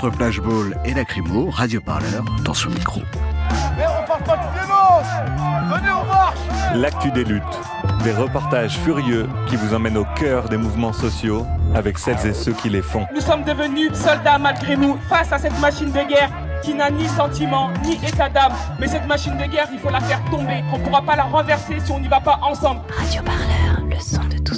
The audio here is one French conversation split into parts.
Entre Flashball et Lacrymo, Radio Parleur dans son micro. Mais on parle pas de violence Venez, on marche L'actu des luttes. Des reportages furieux qui vous emmènent au cœur des mouvements sociaux avec celles et ceux qui les font. Nous sommes devenus soldats malgré nous face à cette machine de guerre qui n'a ni sentiment ni état d'âme. Mais cette machine de guerre, il faut la faire tomber. On ne pourra pas la renverser si on n'y va pas ensemble. Radio Parleur, le son de luttes.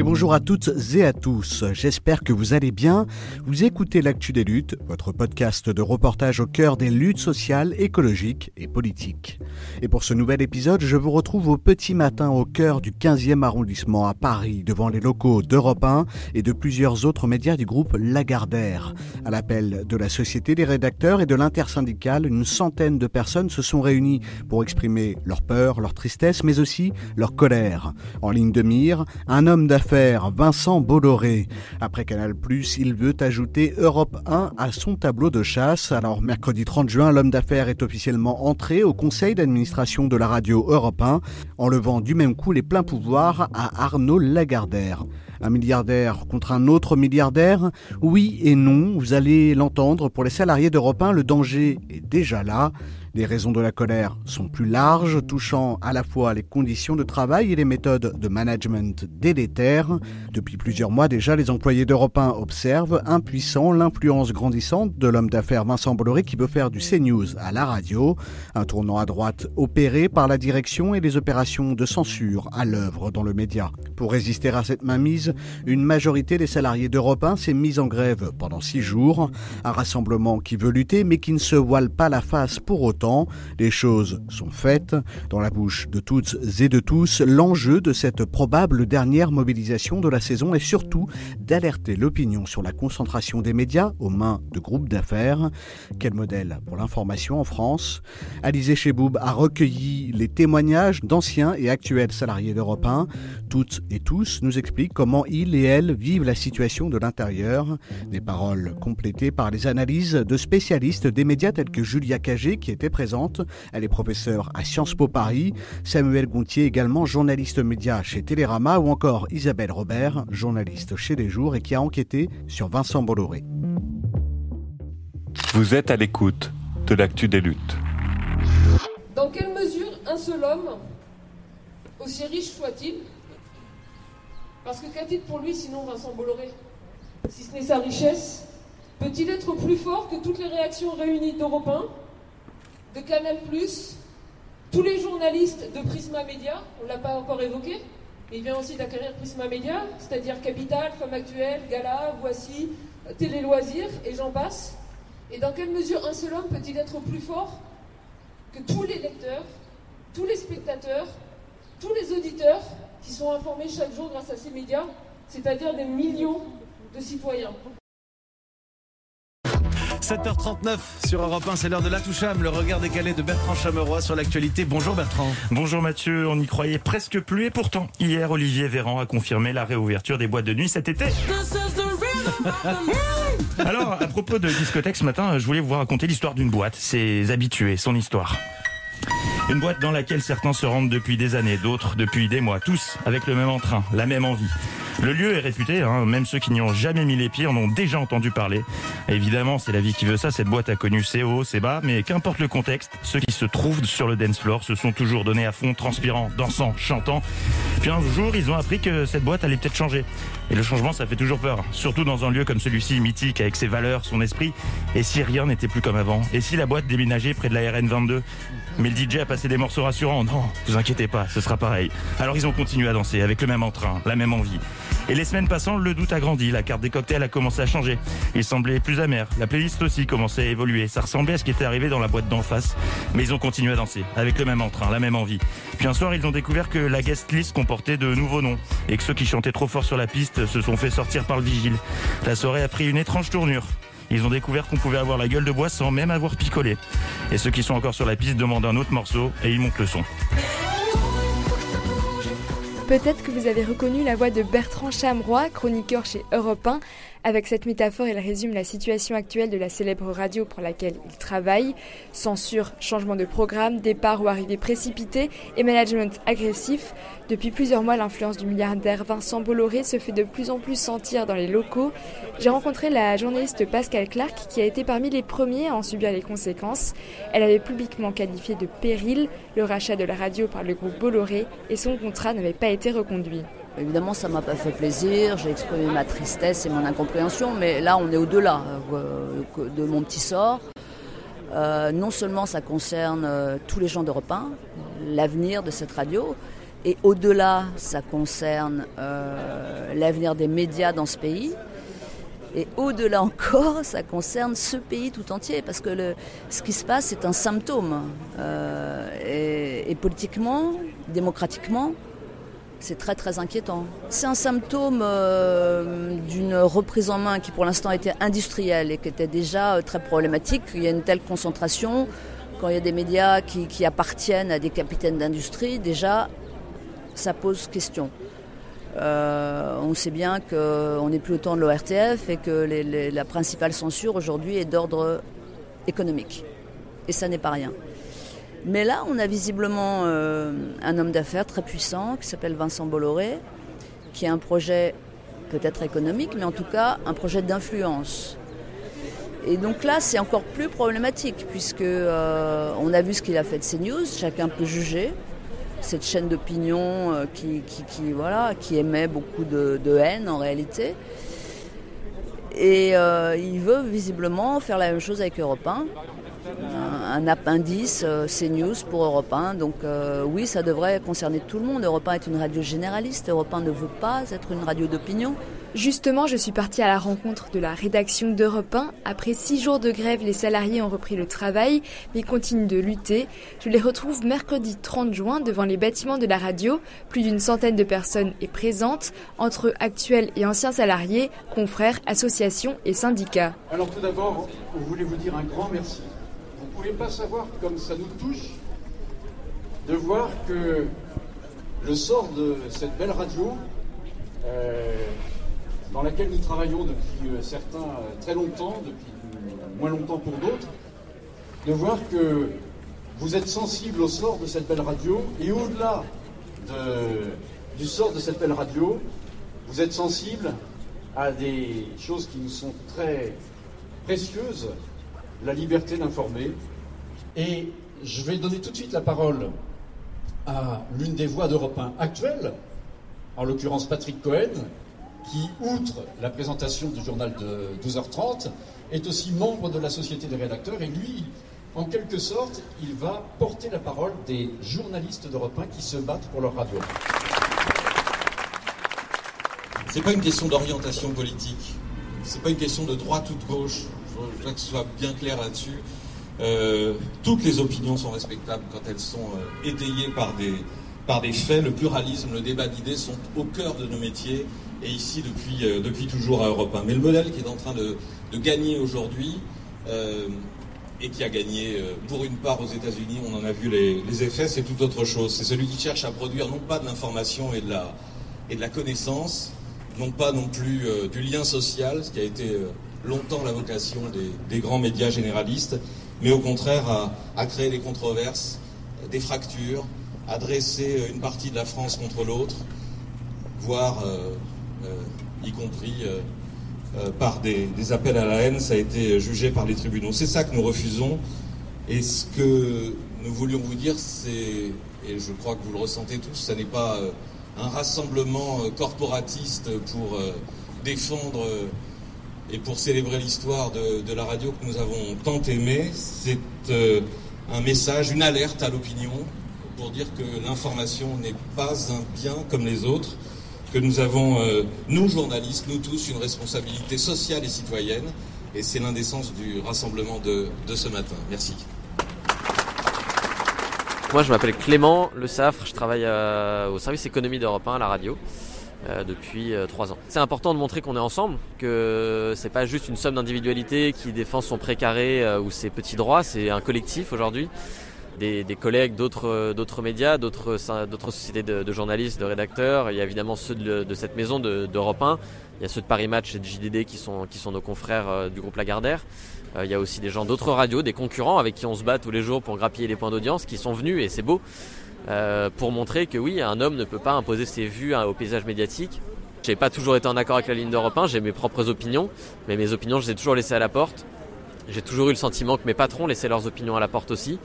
Et bonjour à toutes et à tous, j'espère que vous allez bien. Vous écoutez l'Actu des luttes, votre podcast de reportage au cœur des luttes sociales, écologiques et politiques. Et pour ce nouvel épisode, je vous retrouve au petit matin au cœur du 15e arrondissement à Paris, devant les locaux d'Europe 1 et de plusieurs autres médias du groupe Lagardère. À l'appel de la Société des rédacteurs et de l'intersyndicale, une centaine de personnes se sont réunies pour exprimer leur peur, leur tristesse, mais aussi leur colère. En ligne de mire, un homme d'affaires Vincent Bolloré. Après Canal+, il veut ajouter Europe 1 à son tableau de chasse. Alors, mercredi 30 juin, l'homme d'affaires est officiellement entré au conseil d'administration de la radio Europe 1, en levant du même coup les pleins pouvoirs à Arnaud Lagardère. Un milliardaire contre un autre milliardaire Oui et non, vous allez l'entendre, pour les salariés d'Europe 1, le danger est déjà là. Les raisons de la colère sont plus larges, touchant à la fois les conditions de travail et les méthodes de management délétères. Depuis plusieurs mois déjà, les employés d'Europe 1 observent, impuissants, l'influence grandissante de l'homme d'affaires Vincent Bolloré qui veut faire du CNews à la radio, un tournant à droite opéré par la direction et les opérations de censure à l'œuvre dans le média. Pour résister à cette mainmise, une majorité des salariés d'Europe 1 s'est mise en grève pendant six jours, un rassemblement qui veut lutter mais qui ne se voile pas la face pour autant les choses sont faites. Dans la bouche de toutes et de tous, l'enjeu de cette probable dernière mobilisation de la saison est surtout d'alerter l'opinion sur la concentration des médias aux mains de groupes d'affaires. Quel modèle pour l'information en France? Alizé Cheboub a recueilli les témoignages d'anciens et actuels salariés d'Europe 1. Toutes et tous nous expliquent comment ils et elles vivent la situation de l'intérieur. Des paroles complétées par les analyses de spécialistes des médias tels que Julia Cagé qui était présente. Elle est professeure à Sciences Po Paris. Samuel Gontier, également journaliste média chez Télérama, ou encore Isabelle Robert, journaliste chez Les Jours et qui a enquêté sur Vincent Bolloré. Vous êtes à l'écoute de l'actu des luttes. Dans quelle mesure un seul homme, aussi riche soit-il, parce que qu'a-t-il pour lui sinon Vincent Bolloré? Si ce n'est sa richesse, peut-il être plus fort que toutes les réactions réunies d'Europe 1, de Canal+, tous les journalistes de Prisma Media, on ne l'a pas encore évoqué, mais il vient aussi d'acquérir Prisma Media, c'est-à-dire Capital, Femme Actuelle, Gala, Voici, Télé Loisirs, et j'en passe. Et dans quelle mesure un seul homme peut-il être plus fort que tous les lecteurs, tous les spectateurs, tous les auditeurs qui sont informés chaque jour grâce à ces médias, c'est-à-dire des millions de citoyens 7h39 sur Europe 1, c'est l'heure de la toucham, le regard décalé de Bertrand Chameroy sur l'actualité. Bonjour Bertrand. Bonjour Mathieu, on n'y croyait presque plus et pourtant, hier, Olivier Véran a confirmé la réouverture des boîtes de nuit cet été. Alors, à propos de discothèque ce matin, je voulais vous raconter l'histoire d'une boîte, ses habitués, son histoire. Une boîte dans laquelle certains se rendent depuis des années, d'autres depuis des mois, tous avec le même entrain, la même envie. Le lieu est réputé, hein, même ceux qui n'y ont jamais mis les pieds en ont déjà entendu parler. Évidemment, c'est la vie qui veut ça, cette boîte a connu ses hauts, ses bas, mais qu'importe le contexte, ceux qui se trouvent sur le dance floor se sont toujours donnés à fond, transpirant, dansant, chantant. Puis un jour, ils ont appris que cette boîte allait peut-être changer. Et le changement, ça fait toujours peur, surtout dans un lieu comme celui-ci, mythique, avec ses valeurs, son esprit. Et si rien n'était plus comme avant? Et si la boîte déménageait près de la RN22 Mais le DJ a passé des morceaux rassurants. Non, vous inquiétez pas, ce sera pareil. Alors ils ont continué à danser avec le même entrain, la même envie. Et les semaines passant, le doute a grandi, la carte des cocktails a commencé à changer. Il semblait plus amer, la playlist aussi commençait à évoluer. Ça ressemblait à ce qui était arrivé dans la boîte d'en face. Mais ils ont continué à danser, avec le même entrain, la même envie. Puis un soir, ils ont découvert que la guest list comportait de nouveaux noms. Et que ceux qui chantaient trop fort sur la piste se sont fait sortir par le vigile. La soirée a pris une étrange tournure. Ils ont découvert qu'on pouvait avoir la gueule de bois sans même avoir picolé. Et ceux qui sont encore sur la piste demandent un autre morceau et ils montent le son. Peut-être que vous avez reconnu la voix de Bertrand Chameroy, chroniqueur chez Europe 1, avec cette métaphore, il résume la situation actuelle de la célèbre radio pour laquelle il travaille. Censure, changement de programme, départ ou arrivée précipitée et management agressif. Depuis plusieurs mois, l'influence du milliardaire Vincent Bolloré se fait de plus en plus sentir dans les locaux. J'ai rencontré la journaliste Pascal Clark qui a été parmi les premiers à en subir les conséquences. Elle avait publiquement qualifié de péril le rachat de la radio par le groupe Bolloré et son contrat n'avait pas été reconduit. Évidemment, ça m'a pas fait plaisir, j'ai exprimé ma tristesse et mon incompréhension, mais là, on est au-delà euh, de mon petit sort. Euh, non seulement ça concerne euh, tous les gens d'Europe 1, l'avenir de cette radio, et au-delà, ça concerne l'avenir des médias dans ce pays. Et au-delà encore, ça concerne ce pays tout entier, parce que ce qui se passe, c'est un symptôme. et, politiquement, démocratiquement, c'est très très inquiétant. C'est un symptôme euh, d'une reprise en main qui pour l'instant était industrielle et qui était déjà euh, très problématique. Il y a une telle concentration, quand il y a des médias qui, appartiennent à des capitaines d'industrie, déjà ça pose question. Euh, on sait bien qu'on n'est plus au temps de l'ORTF et que la principale censure aujourd'hui est d'ordre économique. Et ça n'est pas rien. Mais là, on a visiblement euh, un homme d'affaires très puissant qui s'appelle Vincent Bolloré, qui a un projet peut-être économique, mais en tout cas un projet d'influence. Et donc là, c'est encore plus problématique, puisque euh, on a vu ce qu'il a fait de CNews, chacun peut juger. Cette chaîne d'opinion euh, qui, voilà, qui émet beaucoup de, de haine en réalité. Et il veut visiblement faire la même chose avec Europe 1 un, appendice euh, CNews pour Europe 1. Donc euh, oui, ça devrait concerner tout le monde. Europe 1 est une radio généraliste. Europe 1 ne veut pas être une radio d'opinion. Justement, je suis partie à la rencontre de la rédaction d'Europe 1. Après six jours de grève, les salariés ont repris le travail, mais continuent de lutter. Je les retrouve mercredi 30 juin devant les bâtiments de la radio. Plus d'une centaine de personnes est présente, entre actuels et anciens salariés, confrères, associations et syndicats. Alors tout d'abord, on voulait vous dire un grand merci pouvez pas savoir comme ça nous touche de voir que le sort de cette belle radio, euh, dans laquelle nous travaillons depuis euh, certains euh, très longtemps, depuis moins longtemps pour d'autres, de voir que vous êtes sensible au sort de cette belle radio et au-delà du sort de cette belle radio, vous êtes sensible à des choses qui nous sont très précieuses, la liberté d'informer. Et je vais donner tout de suite la parole à l'une des voix d'Europe 1 actuelles, en l'occurrence Patrick Cohen, qui, outre la présentation du journal de 12h30, est aussi membre de la Société des rédacteurs. Et lui, en quelque sorte, il va porter la parole des journalistes d'Europe 1 qui se battent pour leur radio. C'est pas une question d'orientation politique. C'est pas une question de droite ou de gauche. Je voudrais que ce soit bien clair là-dessus. Euh, toutes les opinions sont respectables quand elles sont euh, étayées par des, par des faits. Le pluralisme, le débat d'idées sont au cœur de nos métiers et ici depuis, euh, depuis toujours à Europe 1. Mais le modèle qui est en train de, de gagner aujourd'hui et qui a gagné pour une part aux États-Unis, on en a vu les, les effets, c'est tout autre chose. C'est celui qui cherche à produire non pas de l'information et, et de la connaissance, non pas non plus du lien social, ce qui a été longtemps la vocation des, grands médias généralistes, mais au contraire à, créer des controverses, des fractures, à dresser une partie de la France contre l'autre, voire, euh, euh, y compris euh, par des, appels à la haine, ça a été jugé par les tribunaux. C'est ça que nous refusons. Et ce que nous voulions vous dire, c'est, et je crois que vous le ressentez tous, ce n'est pas un rassemblement corporatiste pour défendre et pour célébrer l'histoire de, la radio que nous avons tant aimée. C'est euh, un message, une alerte à l'opinion pour dire que l'information n'est pas un bien comme les autres, que nous avons, euh, nous journalistes, nous tous, une responsabilité sociale et citoyenne. Et c'est l'un des sens du rassemblement de, ce matin. Merci. Moi, je m'appelle Clément Le Safre, je travaille euh, au service économie d'Europe 1 à la radio. Depuis trois ans. C'est important de montrer qu'on est ensemble, que c'est pas juste une somme d'individualités qui défend son précaré ou ses petits droits, c'est un collectif aujourd'hui des, collègues d'autres d'autres médias, d'autres sociétés de, journalistes, de rédacteurs. Il y a évidemment ceux de, cette maison d'Europe 1. Il y a ceux de Paris Match et de JDD qui sont qui sont nos confrères euh, du groupe Lagardère. Euh, il y a aussi des gens d'autres radios, des concurrents avec qui on se bat tous les jours pour grappiller les points d'audience, qui sont venus et c'est beau euh, pour montrer que oui, un homme ne peut pas imposer ses vues au paysage médiatique. J'ai pas toujours été en accord avec la ligne d'Europe 1, j'ai mes propres opinions, mais mes opinions je les ai toujours laissées à la porte. J'ai toujours eu le sentiment que mes patrons laissaient leurs opinions à la porte aussi.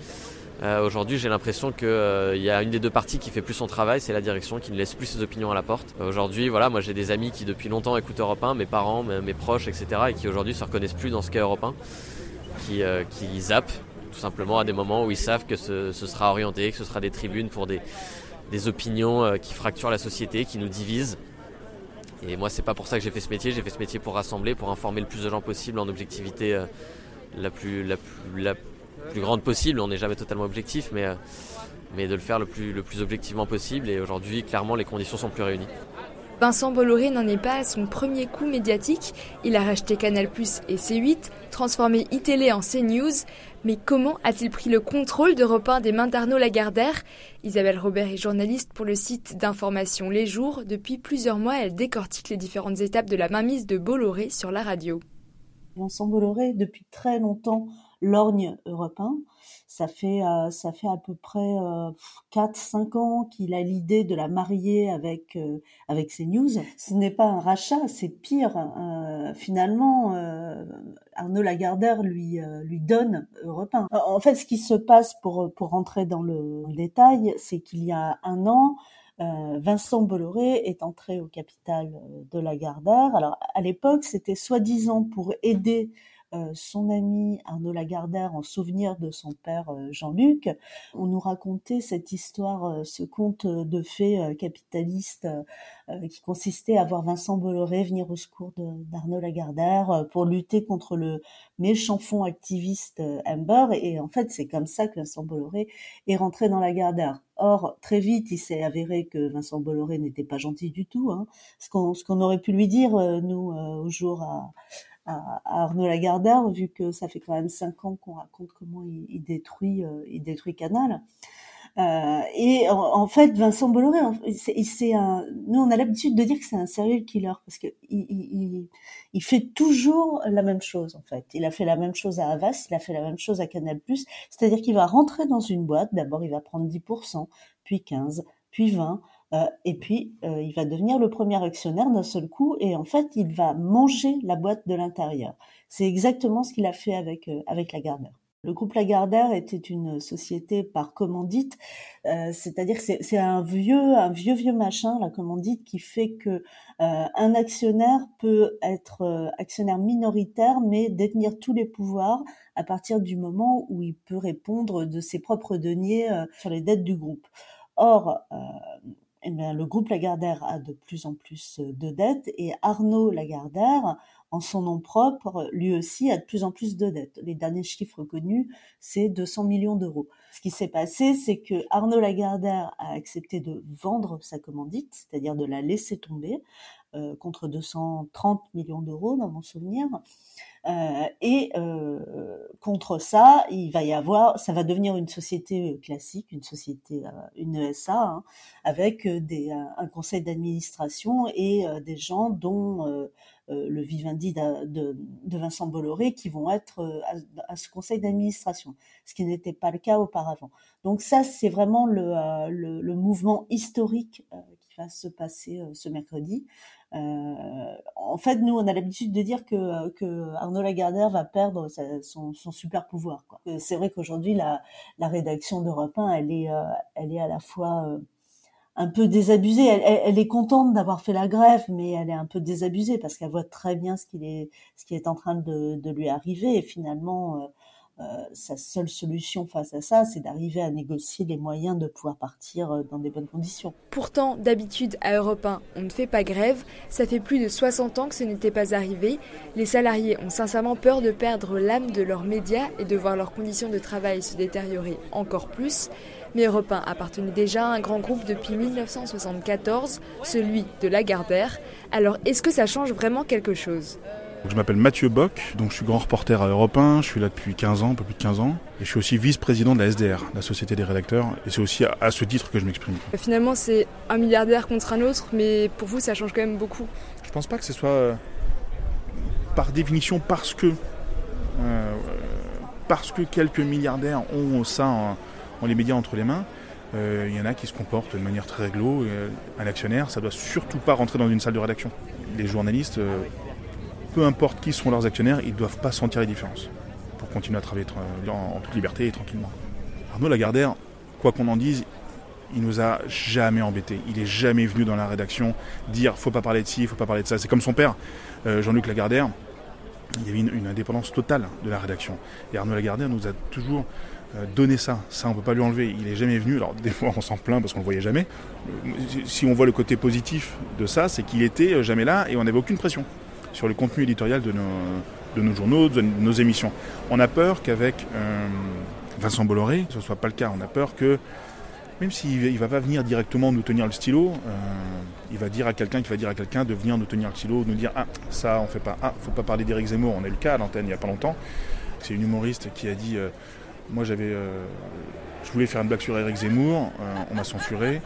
Euh, aujourd'hui, j'ai l'impression qu'il euh, y a une des deux parties qui fait plus son travail, c'est la direction qui ne laisse plus ses opinions à la porte. Euh, aujourd'hui, voilà, moi j'ai des amis qui depuis longtemps écoutent Europe 1, mes parents, mes, proches, etc., et qui aujourd'hui se reconnaissent plus dans ce qu'est Europe 1, qui, qui zappent tout simplement à des moments où ils savent que ce, sera orienté, que ce sera des tribunes pour des, des opinions qui fracturent la société, qui nous divisent. Et moi, c'est pas pour ça que j'ai fait ce métier. J'ai fait ce métier pour rassembler, pour informer le plus de gens possible en objectivité la plus, la, la, plus grande possible. On n'est jamais totalement objectif, mais, euh, mais de le faire le plus, le plus objectivement possible. Et aujourd'hui, clairement, les conditions sont plus réunies. Vincent Bolloré n'en est pas à son premier coup médiatique. Il a racheté Canal et C8, transformé iTélé en CNews. Mais comment a-t-il pris le contrôle de 1 des mains d'Arnaud Lagardère? Isabelle Robert est journaliste pour le site d'information Les Jours. Depuis plusieurs mois, elle décortique les différentes étapes de la mainmise de Bolloré sur la radio. Vincent Bolloré, depuis très longtemps, lorgne européen. Ça fait euh, ça fait à peu près euh, 4-5 ans qu'il a l'idée de la marier avec euh, avec CNews. Ce n'est pas un rachat, c'est pire. Euh, finalement, euh, Arnaud Lagardère lui lui donne Europe En fait, ce qui se passe pour pour rentrer dans le détail, c'est qu'il y a un an, Vincent Bolloré est entré au capital de Lagardère. Alors à l'époque, c'était soi-disant pour aider euh, son ami Arnaud Lagardère en souvenir de son père euh, Jean-Luc. On nous racontait cette histoire, euh, ce conte de fées capitaliste qui consistait à voir Vincent Bolloré venir au secours d'Arnaud Lagardère pour lutter contre le méchant fond activiste Amber. Et en fait, c'est comme ça que Vincent Bolloré est rentré dans Lagardère. Or, très vite, il s'est avéré que Vincent Bolloré n'était pas gentil du tout. Hein. Ce qu'on aurait pu lui dire, nous, au jour à, à, Arnaud Lagardère, vu que ça fait quand même cinq ans qu'on raconte comment il, détruit, euh, il détruit Canal. Euh, et en, fait, Vincent Bolloré, c'est un. Nous, on a l'habitude de dire que c'est un serial killer parce que il, il, il, fait toujours la même chose. En fait, il a fait la même chose à Havas, il a fait la même chose à Canal+. C'est-à-dire qu'il va rentrer dans une boîte. D'abord, il va prendre 10%, puis 15, puis 20, euh, et puis, euh, il va devenir le premier actionnaire d'un seul coup, et en fait, il va manger la boîte de l'intérieur. C'est exactement ce qu'il a fait avec euh, avec Lagardère. Le groupe Lagardère était une société par commandite, c'est-à-dire que c'est un vieux, un vieux vieux machin, la commandite, qui fait que un actionnaire peut être actionnaire minoritaire, mais détenir tous les pouvoirs à partir du moment où il peut répondre de ses propres deniers sur les dettes du groupe. Or, eh le groupe Lagardère a de plus en plus euh, de dettes et Arnaud Lagardère, en son nom propre, lui aussi a de plus en plus de dettes. Les derniers chiffres connus, c'est 200 millions d'euros. Ce qui s'est passé, c'est que Arnaud Lagardère a accepté de vendre sa commandite, c'est-à-dire de la laisser tomber, euh, contre 230 millions d'euros dans mon souvenir. Euh, et euh, contre ça, il va y avoir, ça va devenir une société classique, une société, une ESA, hein, avec des, un conseil d'administration et des gens dont le Vivendi de, de, Vincent Bolloré qui vont être à, ce conseil d'administration, ce qui n'était pas le cas auparavant. Donc ça, c'est vraiment le, le, mouvement historique qui va se passer ce mercredi. Euh, en fait, nous, on a l'habitude de dire que, que Arnaud Lagardère va perdre son, super pouvoir. C'est vrai qu'aujourd'hui, la, la rédaction d'Europe 1, elle est, euh, elle est à la fois euh, un peu désabusée. Elle, est contente d'avoir fait la grève, mais elle est un peu désabusée parce qu'elle voit très bien ce, est, ce qui est en train de, de lui arriver. Et finalement, euh, sa seule solution face à ça, c'est d'arriver à négocier les moyens de pouvoir partir euh, dans des bonnes conditions. Pourtant, d'habitude, à Europe 1, on ne fait pas grève. Ça fait plus de 60 ans que ce n'était pas arrivé. Les salariés ont sincèrement peur de perdre l'âme de leurs médias et de voir leurs conditions de travail se détériorer encore plus. Mais Europe 1 appartenait déjà à un grand groupe depuis 1974, celui de Lagardère. Alors est-ce que ça change vraiment quelque chose? Je m'appelle Mathieu Bock, donc je suis grand reporter à Europe 1, je suis là depuis 15 ans, un peu plus de 15 ans, et je suis aussi vice-président de la SDR, la Société des rédacteurs, et c'est aussi à, ce titre que je m'exprime. Finalement, c'est un milliardaire contre un autre, mais pour vous, ça change quand même beaucoup. Je pense pas que ce soit euh, par définition parce que euh, parce que quelques milliardaires ont ça en, les médias entre les mains. Euh, il y en a qui se comportent de manière très réglo. un actionnaire, ça doit surtout pas rentrer dans une salle de rédaction. Les journalistes peu importe qui sont leurs actionnaires, ils ne doivent pas sentir les différences pour continuer à travailler en, toute liberté et tranquillement. Arnaud Lagardère, quoi qu'on en dise, il nous a jamais embêtés. Il est jamais venu dans la rédaction dire faut pas parler de ci, faut pas parler de ça. C'est comme son père, euh, Jean-Luc Lagardère. Il y avait une, indépendance totale de la rédaction. Et Arnaud Lagardère nous a toujours euh, donné ça. Ça, on peut pas lui enlever. Il est jamais venu. Alors des fois, on s'en plaint parce qu'on le voyait jamais. Euh, si on voit le côté positif de ça, c'est qu'il était jamais là et on n'avait aucune pression sur le contenu éditorial de nos, de journaux, de nos émissions. On a peur qu'avec euh, Vincent Bolloré, ce ne soit pas le cas. On a peur que, même s'il ne va pas venir directement nous tenir le stylo, euh, il va dire à quelqu'un qui va dire à quelqu'un de venir nous tenir le stylo, nous dire Ah, ça, on fait pas. Ah, faut pas parler d'Éric Zemmour. On a eu le cas à l'antenne il n'y a pas longtemps. C'est une humoriste qui a dit euh, Moi, j'avais. je voulais faire une blague sur Éric Zemmour, on m'a censuré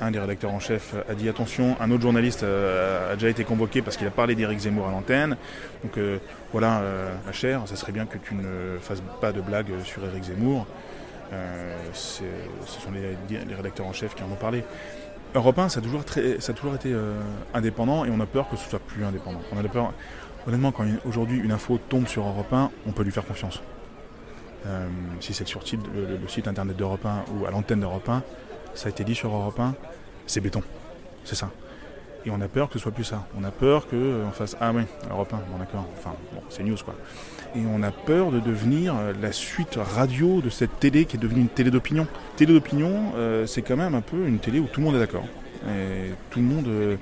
un des rédacteurs en chef a dit attention, un autre journaliste euh, a déjà été convoqué parce qu'il a parlé d'Éric Zemmour à l'antenne. Donc euh, voilà, ma euh, chère, ça serait bien que tu ne fasses pas de blagues sur Éric Zemmour. ce sont les, rédacteurs en chef qui en ont parlé. Europe 1, ça a toujours, ça a toujours été indépendant et on a peur que ce soit plus indépendant. On a peur, honnêtement, quand aujourd'hui une info tombe sur Europe 1, on peut lui faire confiance. Si c'est sur le, site internet d'Europe 1 ou à l'antenne d'Europe 1, ça a été dit sur Europe 1, c'est béton. C'est ça. Et on a peur que ce soit plus ça. On a peur qu'on euh, fasse Ah oui, Europe 1, bon d'accord. Enfin, bon, c'est news quoi. Et on a peur de devenir euh, la suite radio de cette télé qui est devenue une télé d'opinion. Télé d'opinion, euh, c'est quand même un peu une télé où tout le monde est d'accord. Et tout le monde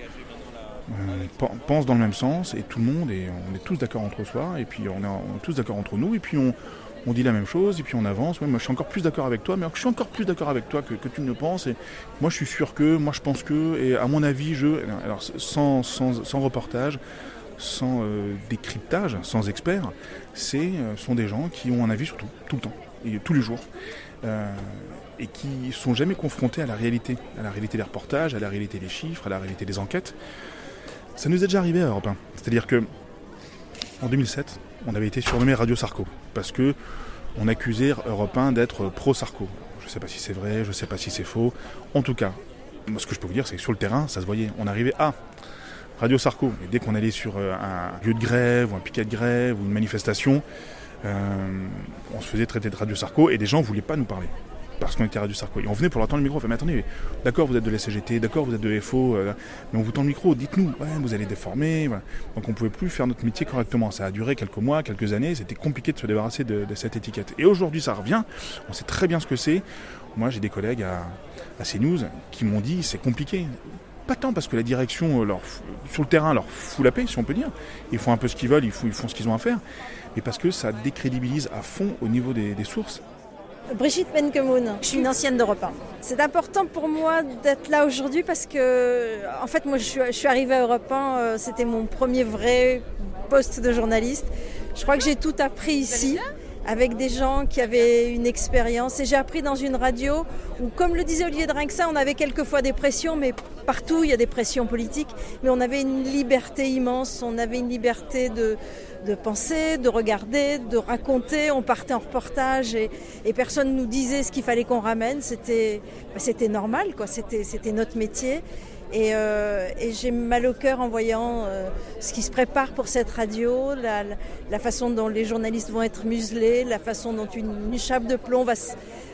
pense dans le même sens et tout le monde, et on est tous d'accord entre soi, et puis on est, on est tous d'accord entre nous, et puis on, on dit la même chose et puis on avance. moi je suis encore plus d'accord avec toi, mais je suis encore plus d'accord avec toi que, tu ne penses. Et moi je suis sûr que, moi je pense que, et à mon avis, je. Alors sans, reportage, sans euh, décryptage, sans expert, c'est euh, sont des gens qui ont un avis sur tout, tout le temps, et tous les jours. Euh, et qui sont jamais confrontés à la réalité, à la réalité des reportages, à la réalité des chiffres, à la réalité des enquêtes. Ça nous est déjà arrivé à Europe 1. C'est-à-dire que en 2007, on avait été surnommé Radio Sarko parce que on accusait Europe 1 d'être pro-Sarko. Je ne sais pas si c'est vrai, je ne sais pas si c'est faux. En tout cas, ce que je peux vous dire, c'est que sur le terrain, ça se voyait. On arrivait à Radio Sarko. Et dès qu'on allait sur euh, un lieu de grève, ou un piquet de grève, ou une manifestation, euh, on se faisait traiter de Radio Sarko et des gens ne voulaient pas nous parler parce qu'on était à Radio Sarko. On venait pour leur tendre le micro. Mais attendez, d'accord, vous êtes de la CGT, d'accord, vous êtes de FO, euh, mais on vous tend le micro, dites-nous, vous allez déformer. Donc on ne pouvait plus faire notre métier correctement. Ça a duré quelques mois, quelques années. C'était compliqué de se débarrasser de, cette étiquette. Et aujourd'hui, ça revient. On sait très bien ce que c'est. Moi, j'ai des collègues à, CNews qui m'ont dit, c'est compliqué pas tant parce que la direction, sur le terrain, leur fout la paix, si on peut dire. Ils font un peu ce qu'ils veulent, ils font ce qu'ils ont à faire. Mais parce que ça décrédibilise à fond au niveau des sources. Brigitte Benkemoun, je suis une ancienne d'Europe 1. C'est important pour moi d'être là aujourd'hui parce que, en fait, moi je suis, arrivée à Europe 1, euh, c'était mon premier vrai poste de journaliste. Je crois que j'ai tout appris ici avec des gens qui avaient une expérience. Et j'ai appris dans une radio où, comme le disait Olivier Drinxa, on avait quelquefois des pressions, mais partout il y a des pressions politiques. Mais on avait une liberté immense, on avait une liberté de, penser, de regarder, de raconter. On partait en reportage et, et personne nous disait ce qu'il fallait qu'on ramène. C'était, bah, normal, quoi. C'était notre métier. Et, euh, et j'ai mal au cœur en voyant euh, ce qui se prépare pour cette radio, la, la, façon dont les journalistes vont être muselés, la façon dont une, une chape de plomb va,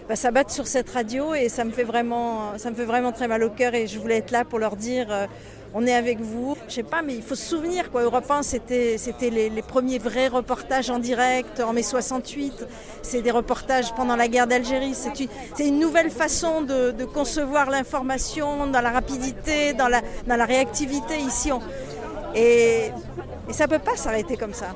va s'abattre sur cette radio. Et ça me fait vraiment, ça me fait vraiment très mal au cœur. Et je voulais être là pour leur dire. On est avec vous. Je sais pas, mais il faut se souvenir quoi. Europe 1, c'était les, premiers vrais reportages en direct en mai 68. C'est des reportages pendant la guerre d'Algérie. C'est une, nouvelle façon de, concevoir l'information dans la rapidité, dans la, dans réactivité. Ici, et, et ça peut pas s'arrêter comme ça.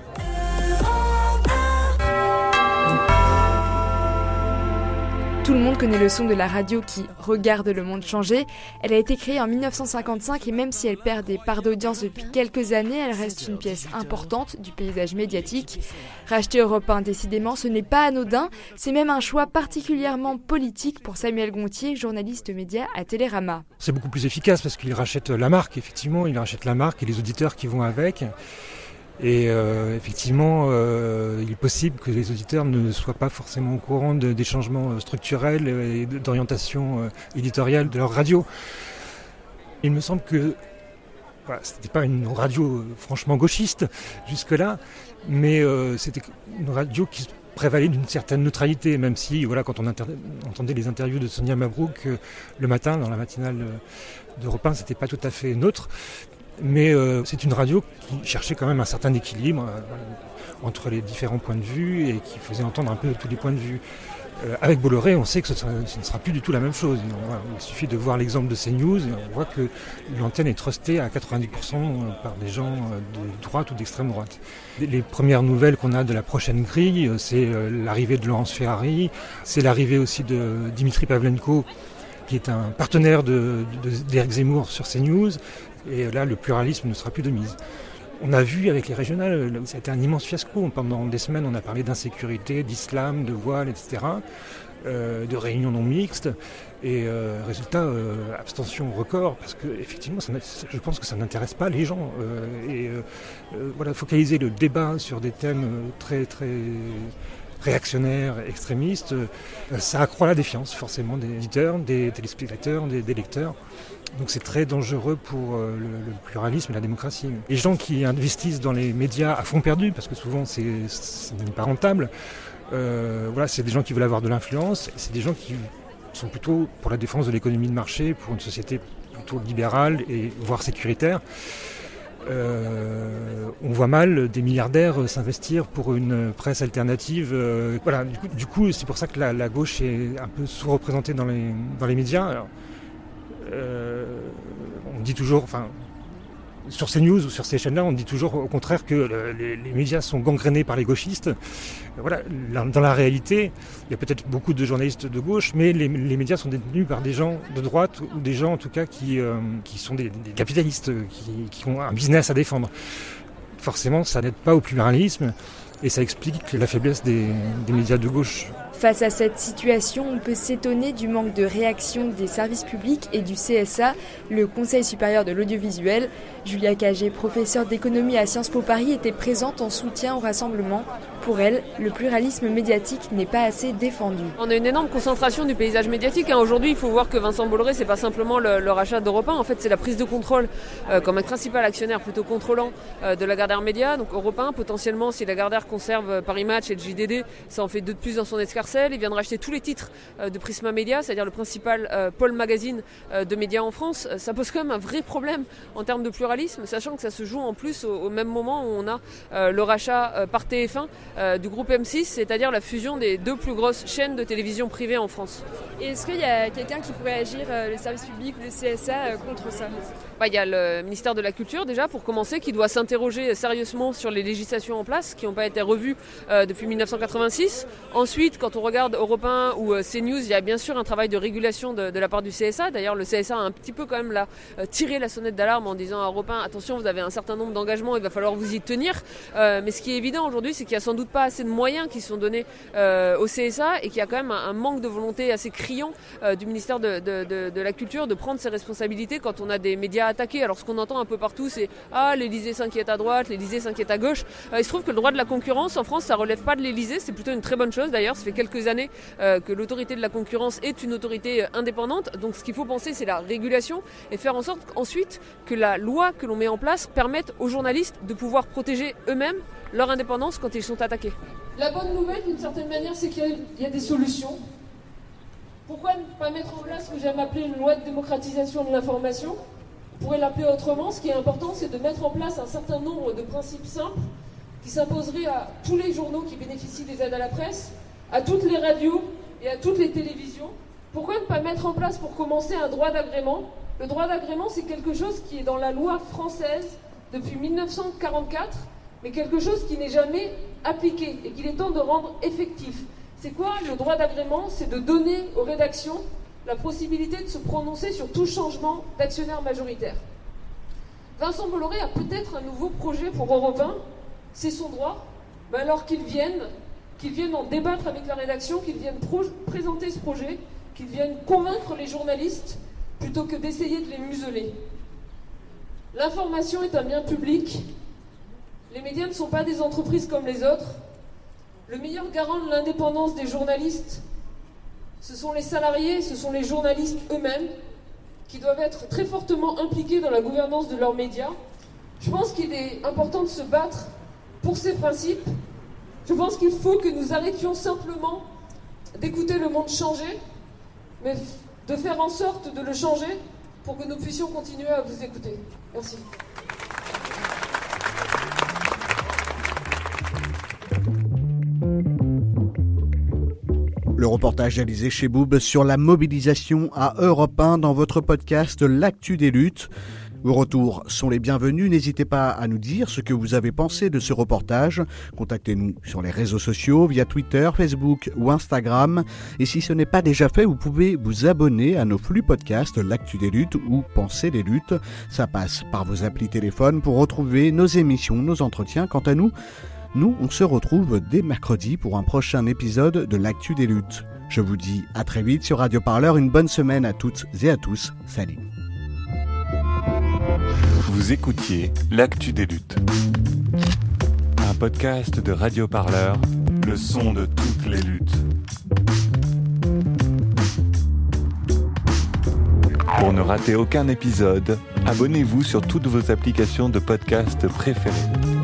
Tout le monde connaît le son de la radio qui regarde le monde changer. Elle a été créée en 1955 et même si elle perd des parts d'audience depuis quelques années, elle reste une pièce importante du paysage médiatique. Racheter Europe 1, décidément, ce n'est pas anodin, c'est même un choix particulièrement politique pour Samuel Gontier, journaliste média à Télérama. C'est beaucoup plus efficace parce qu'il rachète la marque, effectivement, il rachète la marque et les auditeurs qui vont avec. Et euh, effectivement, euh, il est possible que les auditeurs ne soient pas forcément au courant de, des changements euh, structurels et d'orientation euh, éditoriale de leur radio. Il me semble que voilà, ce n'était pas une radio euh, franchement gauchiste jusque-là, mais euh, c'était une radio qui prévalait d'une certaine neutralité, même si, voilà, quand on entendait les interviews de Sonia Mabrouk le matin, dans la matinale d'Europe 1, c'était pas tout à fait neutre. Mais euh, c'est une radio qui cherchait quand même un certain équilibre euh, entre les différents points de vue et qui faisait entendre un peu tous les points de vue. Euh, avec Bolloré, on sait que ce, ne sera plus du tout la même chose. Il suffit de voir l'exemple de CNews et on voit que l'antenne est trustée à 90% par des gens de droite ou d'extrême droite. Les premières nouvelles qu'on a de la prochaine grille, c'est l'arrivée de Laurence Ferrari, c'est l'arrivée aussi de Dimitri Pavlenko, qui est un partenaire d'Éric Zemmour sur CNews. Et là, le pluralisme ne sera plus de mise. On a vu avec les régionales, c'était un immense fiasco. Pendant des semaines, on a parlé d'insécurité, d'islam, de voile, etc., euh, de réunions non mixtes. Et euh, résultat, euh, abstention record, parce que effectivement, je pense que ça n'intéresse pas les gens. Et voilà, focaliser le débat sur des thèmes très très réactionnaires, extrémistes, ça accroît la défiance forcément des éditeurs, des téléspectateurs, des lecteurs. Donc c'est très dangereux pour euh, le, pluralisme et la démocratie. Les gens qui investissent dans les médias à fond perdu, parce que souvent c'est pas rentable, euh, voilà, c'est des gens qui veulent avoir de l'influence, c'est des gens qui sont plutôt pour la défense de l'économie de marché, pour une société plutôt libérale et voire sécuritaire. Euh, on voit mal des milliardaires s'investir pour une presse alternative. Voilà, du coup, c'est pour ça que la, gauche est un peu sous-représentée dans les, dans les médias. On dit toujours, enfin, sur ces news ou sur ces chaînes-là, on dit toujours au contraire que le, les, médias sont gangrénés par les gauchistes. Voilà, dans la réalité, il y a peut-être beaucoup de journalistes de gauche, mais les, médias sont détenus par des gens de droite ou des gens en tout cas qui, euh, sont des, capitalistes, qui, ont un business à défendre. Forcément, ça n'aide pas au pluralisme et ça explique la faiblesse des médias de gauche. Face à cette situation, on peut s'étonner du manque de réaction des services publics et du CSA, le Conseil supérieur de l'audiovisuel. Julia Cagé, professeure d'économie à Sciences Po Paris, était présente en soutien au rassemblement. Pour elle, le pluralisme médiatique n'est pas assez défendu. On a une énorme concentration du paysage médiatique. Hein. Aujourd'hui, il faut voir que Vincent Bolloré, c'est pas simplement le, rachat d'Europe 1, en fait, c'est la prise de contrôle euh, comme un principal actionnaire plutôt contrôlant euh, de la Gardère Média. Donc Europe 1, potentiellement, si la Gardère conserve Paris Match et le JDD, ça en fait deux de plus dans son escarcelle. Il vient de racheter tous les titres euh, de Prisma Media, c'est-à-dire le principal euh, pôle magazine euh, de médias en France. Ça pose quand même un vrai problème en termes de pluralisme, sachant que ça se joue en plus au, au même moment où on a le rachat par TF1 du groupe M6, c'est-à-dire la fusion des deux plus grosses chaînes de télévision privées en France. Est-ce qu'il y a quelqu'un qui pourrait agir, le service public ou le CSA, contre ça? Bah, Il y a le ministère de la Culture déjà, pour commencer, qui doit s'interroger sérieusement sur les législations en place, qui n'ont pas été revues euh, depuis 1986. Ensuite, quand on regarde Europe 1 ou euh, CNews, il y a bien sûr un travail de régulation de, la part du CSA. D'ailleurs, le CSA a un petit peu quand même là, euh, tiré la sonnette d'alarme en disant à Europe 1, attention, vous avez un certain nombre d'engagements, il va falloir vous y tenir. mais ce qui est évident aujourd'hui, c'est qu'il n'y a sans doute pas assez de moyens qui sont donnés au CSA et qu'il y a quand même un, manque de volonté assez criant du ministère de, la Culture de prendre ses responsabilités quand on a des médias attaqués. Alors ce qu'on entend un peu partout, c'est ah l'Élysée s'inquiète à droite, l'Élysée s'inquiète à gauche. Euh, il se trouve que le droit de la concurrence en France, ça relève pas de l'Élysée, c'est plutôt une très bonne chose d'ailleurs. Ça fait quelques années euh, que l'autorité de la concurrence est une autorité indépendante. Donc ce qu'il faut penser, c'est la régulation et faire en sorte ensuite que la loi que l'on met en place permette aux journalistes de pouvoir protéger eux-mêmes leur indépendance quand ils sont attaqués. La bonne nouvelle, d'une certaine manière, c'est qu'il y a des solutions. Pourquoi ne pas mettre en place ce que j'aime appeler une loi de démocratisation de l'information? On pourrait l'appeler autrement. Ce qui est important, c'est de mettre en place un certain nombre de principes simples qui s'imposeraient à tous les journaux qui bénéficient des aides à la presse, à toutes les radios et à toutes les télévisions. Pourquoi ne pas mettre en place pour commencer un droit d'agrément? Le droit d'agrément, c'est quelque chose qui est dans la loi française depuis 1944, mais quelque chose qui n'est jamais appliqué et qu'il est temps de rendre effectif. C'est quoi le droit d'agrément? C'est de donner aux rédactions la possibilité de se prononcer sur tout changement d'actionnaire majoritaire. Vincent Bolloré a peut-être un nouveau projet pour Europe 1, c'est son droit, mais alors qu'il vienne, qu'il vienne en débattre avec la rédaction, qu'il vienne présenter ce projet, qu'il vienne convaincre les journalistes plutôt que d'essayer de les museler. L'information est un bien public. Les médias ne sont pas des entreprises comme les autres. Le meilleur garant de l'indépendance des journalistes, ce sont les salariés, ce sont les journalistes eux-mêmes, qui doivent être très fortement impliqués dans la gouvernance de leurs médias. Je pense qu'il est important de se battre pour ces principes. Je pense qu'il faut que nous arrêtions simplement d'écouter le monde changer, mais de faire en sorte de le changer pour que nous puissions continuer à vous écouter. Merci. Le reportage d'Alizé Cheboub sur la mobilisation à Europe 1 dans votre podcast L'actu des luttes. Vos retours sont les bienvenus. N'hésitez pas à nous dire ce que vous avez pensé de ce reportage. Contactez-nous sur les réseaux sociaux via Twitter, Facebook ou Instagram. Et si ce n'est pas déjà fait, vous pouvez vous abonner à nos flux podcasts L'actu des luttes ou Penser des luttes. Ça passe par vos applis téléphones pour retrouver nos émissions, nos entretiens. Quant à nous, nous, on se retrouve dès mercredi pour un prochain épisode de l'actu des luttes. Je vous dis à très vite sur Radio Parleur, une bonne semaine à toutes et à tous. Salut. Vous écoutiez l'actu des luttes. Un podcast de Radio Parleur, le son de toutes les luttes. Pour ne rater aucun épisode, abonnez-vous sur toutes vos applications de podcast préférées.